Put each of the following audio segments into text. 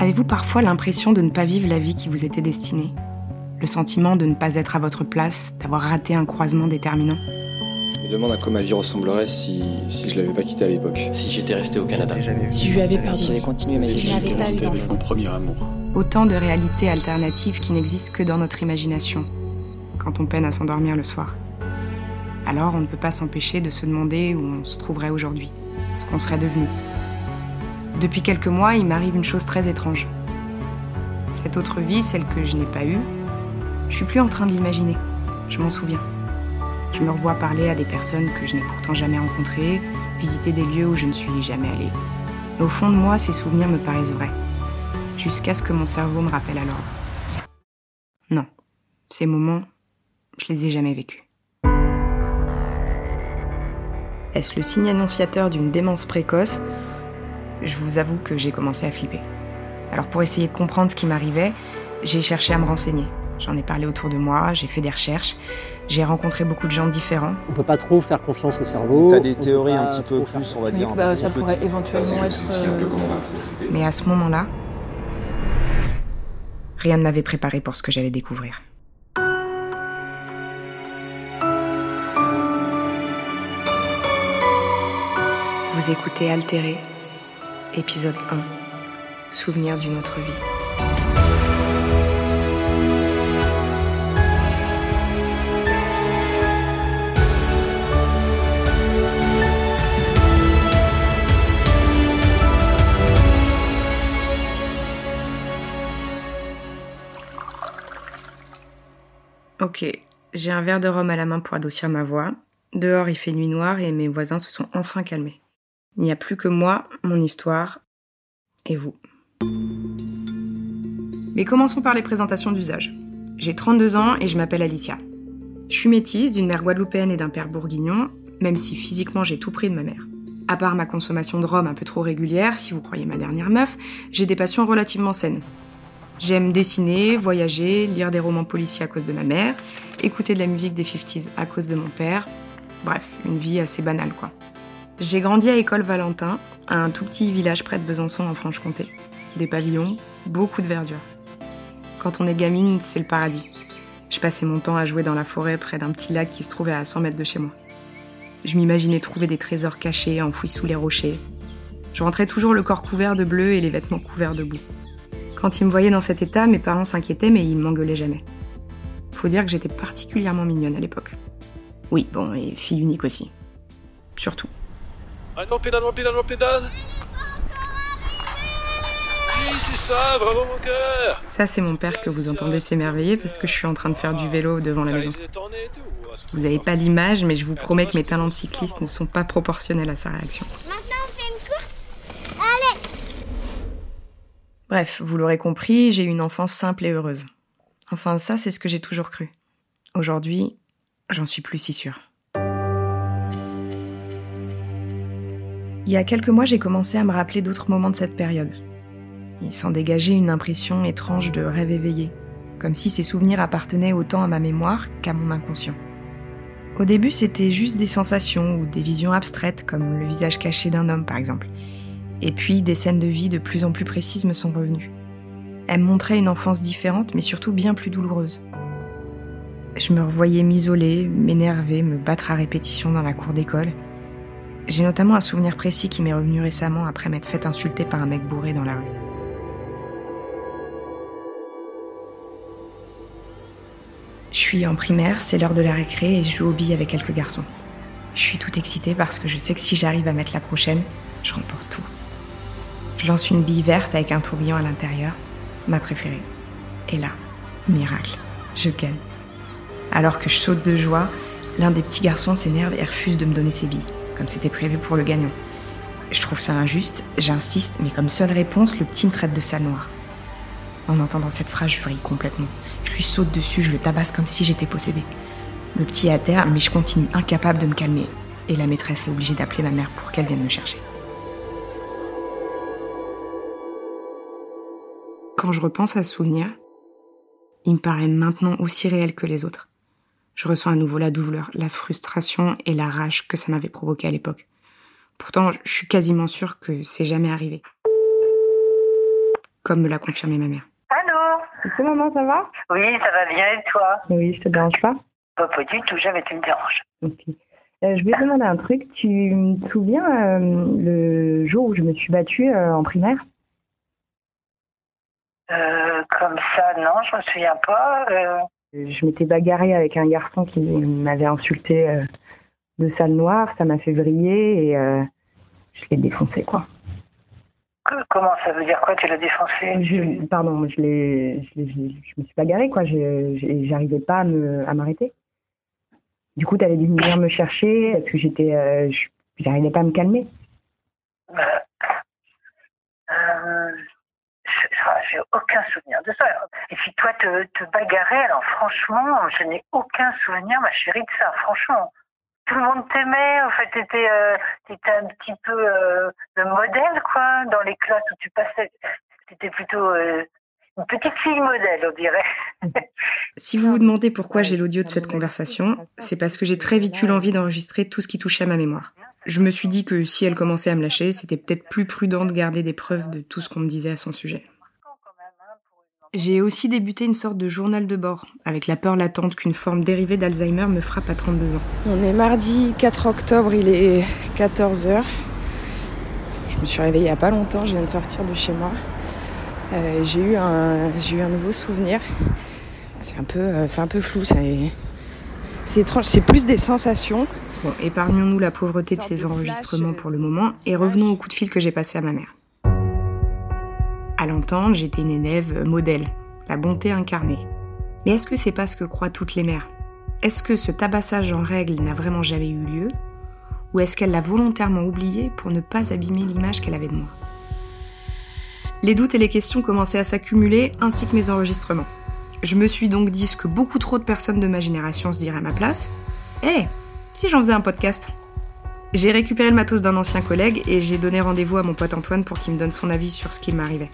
Avez-vous parfois l'impression de ne pas vivre la vie qui vous était destinée? Le sentiment de ne pas être à votre place, d'avoir raté un croisement déterminant? Je me demande à quoi ma vie ressemblerait si, si je l'avais pas quitté à l'époque. Si j'étais resté au Canada. Si je lui avais pardonné. j'avais continué ma Si vie. je n'avais pas resté eu avec mon premier amour. Autant de réalités alternatives qui n'existent que dans notre imagination, quand on peine à s'endormir le soir. Alors on ne peut pas s'empêcher de se demander où on se trouverait aujourd'hui, ce qu'on serait devenu. Depuis quelques mois, il m'arrive une chose très étrange. Cette autre vie, celle que je n'ai pas eue, je suis plus en train de l'imaginer. Je m'en souviens. Je me revois parler à des personnes que je n'ai pourtant jamais rencontrées, visiter des lieux où je ne suis jamais allée. Au fond de moi, ces souvenirs me paraissent vrais jusqu'à ce que mon cerveau me rappelle l'ordre. Non, ces moments, je les ai jamais vécus. Est-ce le signe annonciateur d'une démence précoce Je vous avoue que j'ai commencé à flipper. Alors pour essayer de comprendre ce qui m'arrivait, j'ai cherché à me renseigner. J'en ai parlé autour de moi, j'ai fait des recherches, j'ai rencontré beaucoup de gens différents. On peut pas trop faire confiance au cerveau. T'as des théories un petit peu plus, on va dire. Bah, ça pourrait éventuellement être. euh, Mais à ce moment-là, rien ne m'avait préparé pour ce que j'allais découvrir. Vous écoutez Altéré, épisode 1, Souvenir d'une autre vie. Ok, j'ai un verre de rhum à la main pour adoucir ma voix. Dehors, il fait nuit noire et mes voisins se sont enfin calmés. Il n'y a plus que moi, mon histoire et vous. Mais commençons par les présentations d'usage. J'ai 32 ans et je m'appelle Alicia. Je suis métisse d'une mère guadeloupéenne et d'un père bourguignon, même si physiquement j'ai tout pris de ma mère. À part ma consommation de rhum un peu trop régulière, si vous croyez ma dernière meuf, j'ai des passions relativement saines. J'aime dessiner, voyager, lire des romans policiers à cause de ma mère, écouter de la musique des 50s à cause de mon père. Bref, une vie assez banale quoi. J'ai grandi à École Valentin, un tout petit village près de Besançon en Franche-Comté. Des pavillons, beaucoup de verdure. Quand on est gamine, c'est le paradis. Je passais mon temps à jouer dans la forêt près d'un petit lac qui se trouvait à 100 mètres de chez moi. Je m'imaginais trouver des trésors cachés, enfouis sous les rochers. Je rentrais toujours le corps couvert de bleu et les vêtements couverts de boue. Quand ils me voyaient dans cet état, mes parents s'inquiétaient, mais ils m'engueulaient jamais. Faut dire que j'étais particulièrement mignonne à l'époque. Oui, bon, et fille unique aussi. Surtout. Ah non, pédale, non, pédale, non, pédale Oui, c'est ça, bravo mon cœur Ça, c'est mon père que vous entendez s'émerveiller parce que je suis en train de faire du vélo devant la maison. c'est Vous n'avez pas l'image, mais je vous promets que mes talents de cycliste ne sont pas proportionnels à sa réaction. Maintenant, on fait une course Bref, vous l'aurez compris, j'ai eu une enfance simple et heureuse. Enfin, ça, c'est ce que j'ai toujours cru. Aujourd'hui, j'en suis plus si sûre. Il y a quelques mois, j'ai commencé à me rappeler d'autres moments de cette période. Il s'en dégageait une impression étrange de rêve éveillé, comme si ces souvenirs appartenaient autant à ma mémoire qu'à mon inconscient. Au début, c'était juste des sensations ou des visions abstraites, comme le visage caché d'un homme par exemple. Et puis, des scènes de vie de plus en plus précises me sont revenues. Elles montraient une enfance différente, mais surtout bien plus douloureuse. Je me revoyais m'isoler, m'énerver, me battre à répétition dans la cour d'école. J'ai notamment un souvenir précis qui m'est revenu récemment après m'être fait insulter par un mec bourré dans la rue. Je suis en primaire, c'est l'heure de la récré et je joue aux billes avec quelques garçons. Je suis tout excitée parce que je sais que si j'arrive à mettre la prochaine, je remporte tout. Je lance une bille verte avec un tourbillon à l'intérieur, ma préférée. Et là, miracle, je gagne. Alors que je saute de joie, l'un des petits garçons s'énerve et refuse de me donner ses billes, comme c'était prévu pour le gagnant. Je trouve ça injuste, j'insiste, mais comme seule réponse, le petit me traite de sale noir. En entendant cette phrase, je vrille complètement. Je lui saute dessus, je le tabasse comme si j'étais possédée. Le petit est à terre, mais je continue incapable de me calmer. Et la maîtresse est obligée d'appeler ma mère pour qu'elle vienne me chercher. Quand je repense à ce souvenir, il me paraît maintenant aussi réel que les autres. Je ressens à nouveau la douleur, la frustration et la rage que ça m'avait provoqué à l'époque. Pourtant, je suis quasiment sûre que c'est jamais arrivé. comme me l'a confirmé ma mère. Allô? Coucou maman, ça va? Oui, ça va bien et toi? Oui, je te dérange pas? Pas, pas du tout, jamais tu me déranges. Ok. Euh, je voulais te demander un truc. Tu te souviens euh, le jour où je me suis battue euh, en primaire? Euh, comme ça, non, je me souviens pas. Je m'étais bagarrée avec un garçon qui m'avait insulté euh, de sale noire. Ça m'a fait vriller et euh, je l'ai défoncé, quoi. comment ça veut dire quoi Tu l'as défoncé? Je, pardon, je, l'ai, je, l'ai- je me suis bagarrée, quoi. J'arrivais pas à, me, à m'arrêter. Du coup, tu avais dû venir me chercher parce que j'étais, euh, je- j'arrivais pas à me calmer. Euh, euh, je- J'ai aucun souvenir de ça. Et puis toi, te, te bagarrer, alors franchement, je n'ai aucun souvenir, ma chérie, de ça, franchement. Tout le monde t'aimait, en fait, t'étais euh, un petit peu euh, le modèle, quoi, dans les classes où tu passais. T'étais plutôt euh, une petite fille modèle, on dirait. Si vous vous demandez pourquoi j'ai l'audio de cette conversation, c'est parce que j'ai très vite eu l'envie d'enregistrer tout ce qui touchait à ma mémoire. Je me suis dit que si elle commençait à me lâcher, c'était peut-être plus prudent de garder des preuves de tout ce qu'on me disait à son sujet. J'ai aussi débuté une sorte de journal de bord, avec la peur latente qu'une forme dérivée d'Alzheimer me frappe à 32 ans. On est mardi 4 octobre, il est 14h. Je me suis réveillée il n'y a pas longtemps, je viens de sortir de chez moi. Euh, j'ai eu un j'ai eu un nouveau souvenir. C'est un peu euh, c'est un peu flou, c'est étrange, c'est plus des sensations. Bon, épargnons-nous la pauvreté de ces enregistrements pour le moment et revenons au coup de fil que j'ai passé à ma mère. J'étais une élève modèle, la bonté incarnée. Mais est-ce que c'est pas ce que croient toutes les mères? Est-ce que ce tabassage en règle n'a vraiment jamais eu lieu? Ou est-ce qu'elle l'a volontairement oublié pour ne pas abîmer l'image qu'elle avait de moi? Les doutes et les questions commençaient à s'accumuler, ainsi que mes enregistrements. Je me suis donc dit ce que beaucoup trop de personnes de ma génération se diraient à ma place. Eh, si j'en faisais un podcast? J'ai récupéré le matos d'un ancien collègue et j'ai donné rendez-vous à mon pote Antoine pour qu'il me donne son avis sur ce qui m'arrivait.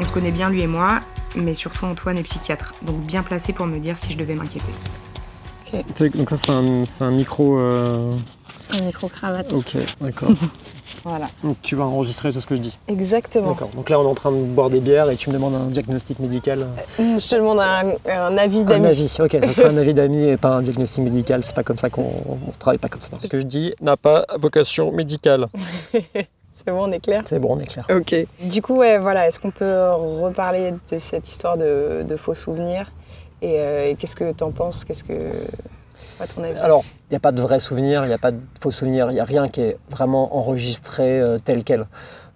On se connaît bien lui et moi, mais surtout Antoine est psychiatre, donc bien placé pour me dire si je devais m'inquiéter. Donc ça c'est un, micro... euh, Un micro-cravate. Ok, d'accord. Voilà. Donc tu vas enregistrer tout ce que je dis. Exactement. D'accord. Donc là on est en train de boire des bières et tu me demandes un diagnostic médical. Je te demande un, un avis Un d'amis. avis, ok, ça sera un avis d'amis et pas un diagnostic médical, c'est pas comme ça qu'on on travaille pas comme ça. Ce que je dis n'a pas vocation médicale. C'est bon, on est clair? C'est bon, on est clair. Ok. Du coup, ouais, voilà, est-ce qu'on peut reparler de cette histoire de, de faux souvenirs Et, euh, et qu'est-ce que t'en penses? Qu'est-ce que. Alors, il n'y a pas de vrais souvenirs, il n'y a pas de faux souvenirs, il n'y a rien qui est vraiment enregistré euh, tel quel.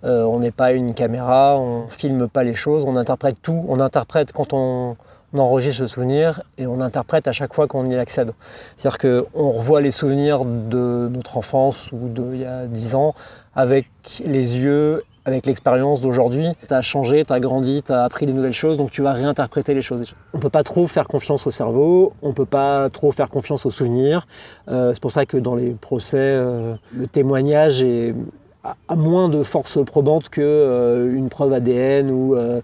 Euh, on n'est pas une caméra, on filme pas les choses, on interprète tout. On interprète quand on, on enregistre le souvenir et on interprète à chaque fois qu'on y accède. C'est-à-dire qu'on revoit les souvenirs de notre enfance ou d'il y a 10 ans avec les yeux, avec l'expérience d'aujourd'hui. Tu as changé, tu as grandi, tu as appris des nouvelles choses, donc tu vas réinterpréter les choses. On ne peut pas trop faire confiance au cerveau, on ne peut pas trop faire confiance aux souvenirs. Euh, c'est pour ça que dans les procès, euh, le témoignage est a- a moins de force probante que euh, une preuve ADN ou euh,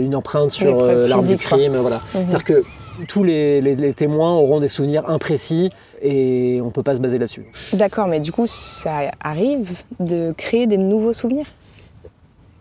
une empreinte sur l'arme du crime. Voilà. Mhm. C'est-à-dire que tous les, les- les témoins auront des souvenirs imprécis et on ne peut pas se baser là-dessus. D'accord, mais du coup, ça arrive de créer des nouveaux souvenirs?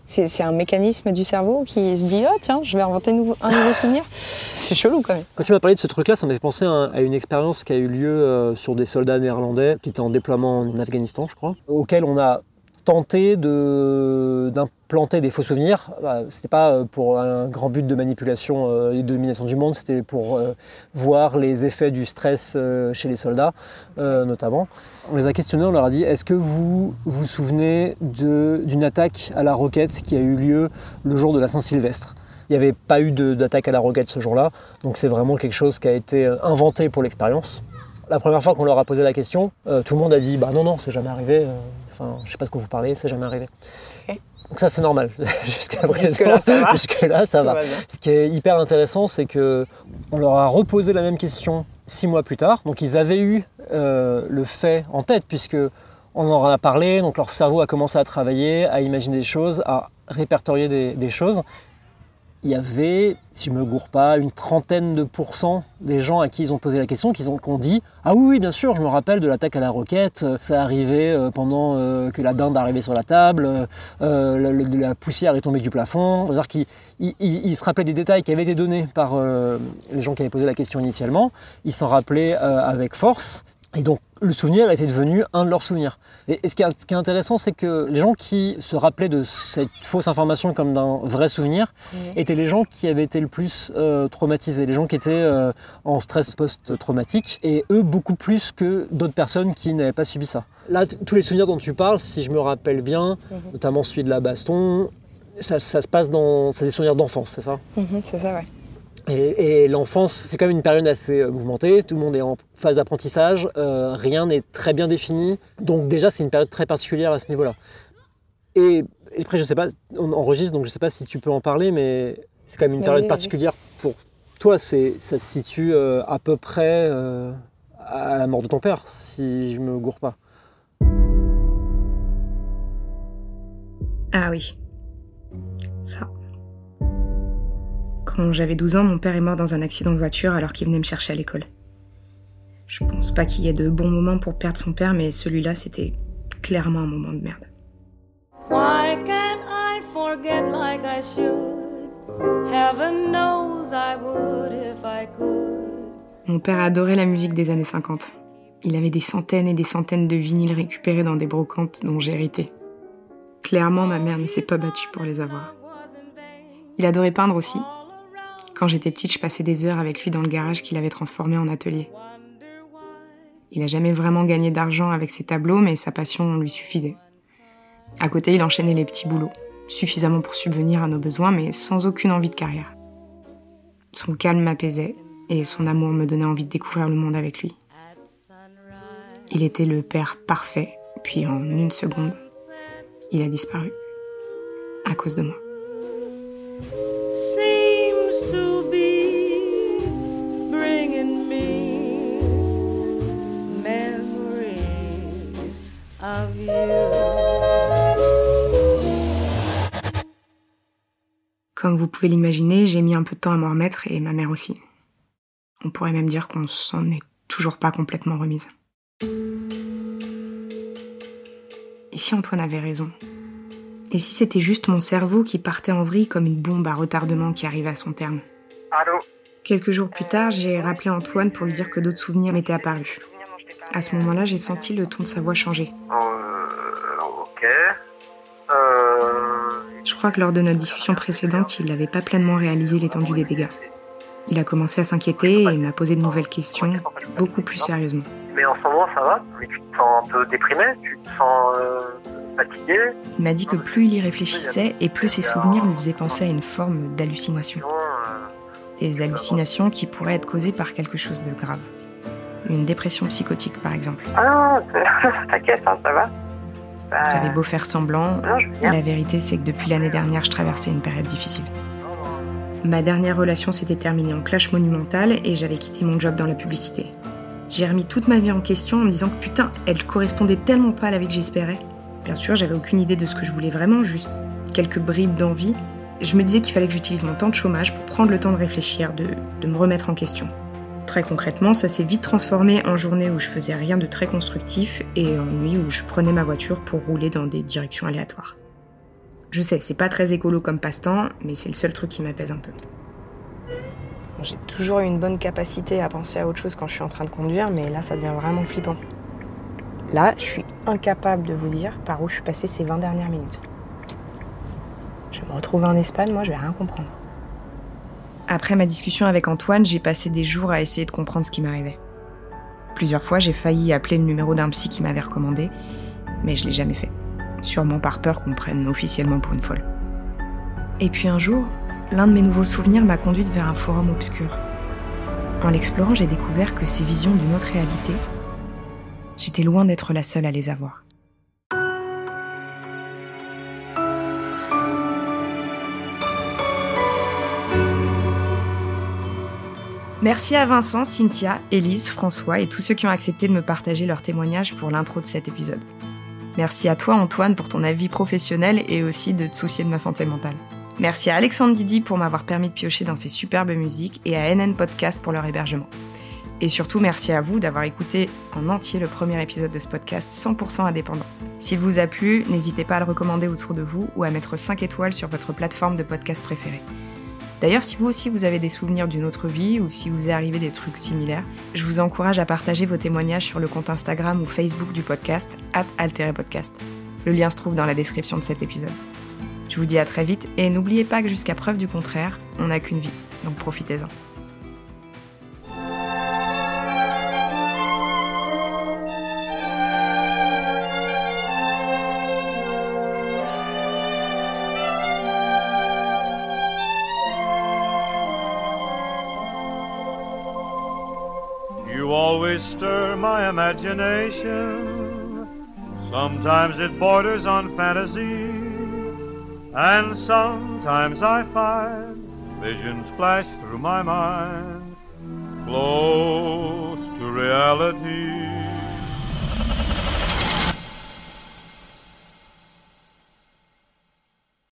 C'est, un mécanisme du cerveau qui se dit Oh, tiens, je vais inventer nouveau- un nouveau souvenir C'est chelou quand même. Quand tu m'as parlé de ce truc-là, ça m'a fait penser à, à une expérience qui a eu lieu euh, sur des soldats néerlandais qui étaient en déploiement en Afghanistan, je crois, auquel on a tenté de- d'implanter des faux souvenirs. Bah, C'était pas euh, pour un grand but de manipulation euh, et de domination du monde, c'était pour euh, voir les effets du stress chez les soldats, notamment. On les a questionnés, on leur a dit est-ce que vous vous souvenez d'une attaque à la roquette qui a eu lieu le jour de la Saint-Sylvestre? Il n'y avait pas eu d'attaque à la roquette ce jour-là, donc c'est vraiment quelque chose qui a été inventé pour l'expérience. La première fois qu'on leur a posé la question, tout le monde a dit bah non non c'est jamais arrivé. Enfin je sais pas de quoi vous parlez, c'est jamais arrivé. Donc ça c'est normal. Présent, Jusque-là, ça va. Jusque-là, ça Tout va. Ce qui est hyper intéressant, c'est que on leur a reposé la même question six mois plus tard. Donc ils avaient eu euh, le fait en tête puisque on en a parlé. Donc leur cerveau a commencé à travailler, à imaginer des choses, à répertorier des, des choses. Il y avait, si je me gourre pas, une trentaine de pourcents des gens à qui ils ont posé la question qui ont, dit Ah oui, bien sûr, je me rappelle de l'attaque à la roquette, euh, ça arrivait euh, pendant euh, que la dinde arrivait sur la table, la, poussière est tombée du plafond. C'est-à-dire qu'ils ils- ils- ils se rappelaient des détails qui avaient été donnés par les gens qui avaient posé la question initialement, ils s'en rappelaient avec force, et donc le souvenir était devenu un de leurs souvenirs. Et, ce, qui est, intéressant, c'est que les gens qui se rappelaient de cette fausse information comme d'un vrai souvenir étaient les gens qui avaient été le plus euh, traumatisés, les gens qui étaient euh, en stress post-traumatique, et eux beaucoup plus que d'autres personnes qui n'avaient pas subi ça. Là, tous les souvenirs dont tu parles, si je me rappelle bien, notamment celui de la baston, ça, ça se passe dans... C'est des souvenirs d'enfance, c'est ça? Mhm, c'est ça, ouais. Et, et l'enfance, c'est quand même une période assez euh, mouvementée, tout le monde est en phase d'apprentissage, euh, rien n'est très bien défini, donc déjà c'est une période très particulière à ce niveau-là. Et, et après, je sais pas, on enregistre, donc je sais pas si tu peux en parler, mais c'est quand même une période particulière pour toi, c'est, ça se situe euh, à peu près euh, à la mort de ton père, si je me gourre pas. Ah oui. Ça. Quand j'avais 12 ans, mon père est mort dans un accident de voiture alors qu'il venait me chercher à l'école. Je pense pas qu'il y ait de bons moments pour perdre son père, mais celui-là, c'était clairement un moment de merde. Why can't I forget like I should? Heaven knows I would if I could. Mon père adorait la musique des années 50. Il avait des centaines et des centaines de vinyles récupérés dans des brocantes dont hérité. Clairement, ma mère ne s'est pas battue pour les avoir. Il adorait peindre aussi. Quand j'étais petite, je passais des heures avec lui dans le garage qu'il avait transformé en atelier. Il a jamais vraiment gagné d'argent avec ses tableaux, mais sa passion lui suffisait. À côté, il enchaînait les petits boulots, suffisamment pour subvenir à nos besoins, mais sans aucune envie de carrière. Son calme m'apaisait, et son amour me donnait envie de découvrir le monde avec lui. Il était le père parfait, puis en une seconde, il a disparu. À cause de moi. Comme vous pouvez l'imaginer, j'ai mis un peu de temps à m'en remettre et ma mère aussi. On pourrait même dire qu'on s'en est toujours pas complètement remise. Et si Antoine avait raison? Et si c'était juste mon cerveau qui partait en vrille comme une bombe à retardement qui arrivait à son terme? Allô? Quelques jours plus tard, j'ai rappelé Antoine pour lui dire que d'autres souvenirs m'étaient apparus. À ce moment-là, j'ai senti le ton de sa voix changer. Euh, crois que lors de notre discussion précédente, il n'avait pas pleinement réalisé l'étendue des dégâts. Il a commencé à s'inquiéter et m'a posé de nouvelles questions, beaucoup plus sérieusement. Mais en ce moment, ça va? Mais tu te sens un peu déprimé? Tu te sens euh, fatigué? Il m'a dit que plus il y réfléchissait et plus ses souvenirs lui faisaient penser à une forme d'hallucination. Des hallucinations qui pourraient être causées par quelque chose de grave. Une dépression psychotique, par exemple. Ah, t'inquiète, hein, ça va J'avais beau faire semblant, la vérité c'est que depuis l'année dernière, je traversais une période difficile. Ma dernière relation s'était terminée en clash monumental et j'avais quitté mon job dans la publicité. J'ai remis toute ma vie en question en me disant que putain, elle correspondait tellement pas à la vie que j'espérais. Bien sûr, j'avais aucune idée de ce que je voulais vraiment, juste quelques bribes d'envie. Je me disais qu'il fallait que j'utilise mon temps de chômage pour prendre le temps de réfléchir, de, de me remettre en question. Très concrètement, ça s'est vite transformé en journée où je faisais rien de très constructif et en nuit où je prenais ma voiture pour rouler dans des directions aléatoires. Je sais, c'est pas très écolo comme passe-temps, mais c'est le seul truc qui m'apaise un peu. J'ai toujours eu une bonne capacité à penser à autre chose quand je suis en train de conduire, mais là, ça devient vraiment flippant. Là, je suis incapable de vous dire par où je suis passée ces 20 dernières minutes. Je me retrouver en Espagne, moi, je vais rien comprendre. Après ma discussion avec Antoine, j'ai passé des jours à essayer de comprendre ce qui m'arrivait. Plusieurs fois, j'ai failli appeler le numéro d'un psy qui m'avait recommandé, mais je l'ai jamais fait. Sûrement par peur qu'on prenne officiellement pour une folle. Et puis un jour, l'un de mes nouveaux souvenirs m'a conduite vers un forum obscur. En l'explorant, j'ai découvert que ces visions d'une autre réalité, j'étais loin d'être la seule à les avoir. Merci à Vincent, Cynthia, Élise, François et tous ceux qui ont accepté de me partager leurs témoignages pour l'intro de cet épisode. Merci à toi Antoine pour ton avis professionnel et aussi de te soucier de ma santé mentale. Merci à Alexandre Didi pour m'avoir permis de piocher dans ces superbes musiques et à NN Podcast pour leur hébergement. Et surtout, merci à vous d'avoir écouté en entier le premier épisode de ce podcast 100% indépendant. S'il vous a plu, n'hésitez pas à le recommander autour de vous ou à mettre 5 étoiles sur votre plateforme de podcast préférée. D'ailleurs, si vous aussi vous avez des souvenirs d'une autre vie ou si vous est arrivé des trucs similaires, je vous encourage à partager vos témoignages sur le compte Instagram ou Facebook du podcast, at Podcast. Le lien se trouve dans la description de cet épisode. Je vous dis à très vite et n'oubliez pas que jusqu'à preuve du contraire, on n'a qu'une vie, donc profitez-en. Always stir my imagination. Sometimes it borders on fantasy. And sometimes I find visions flash through my mind, close to reality.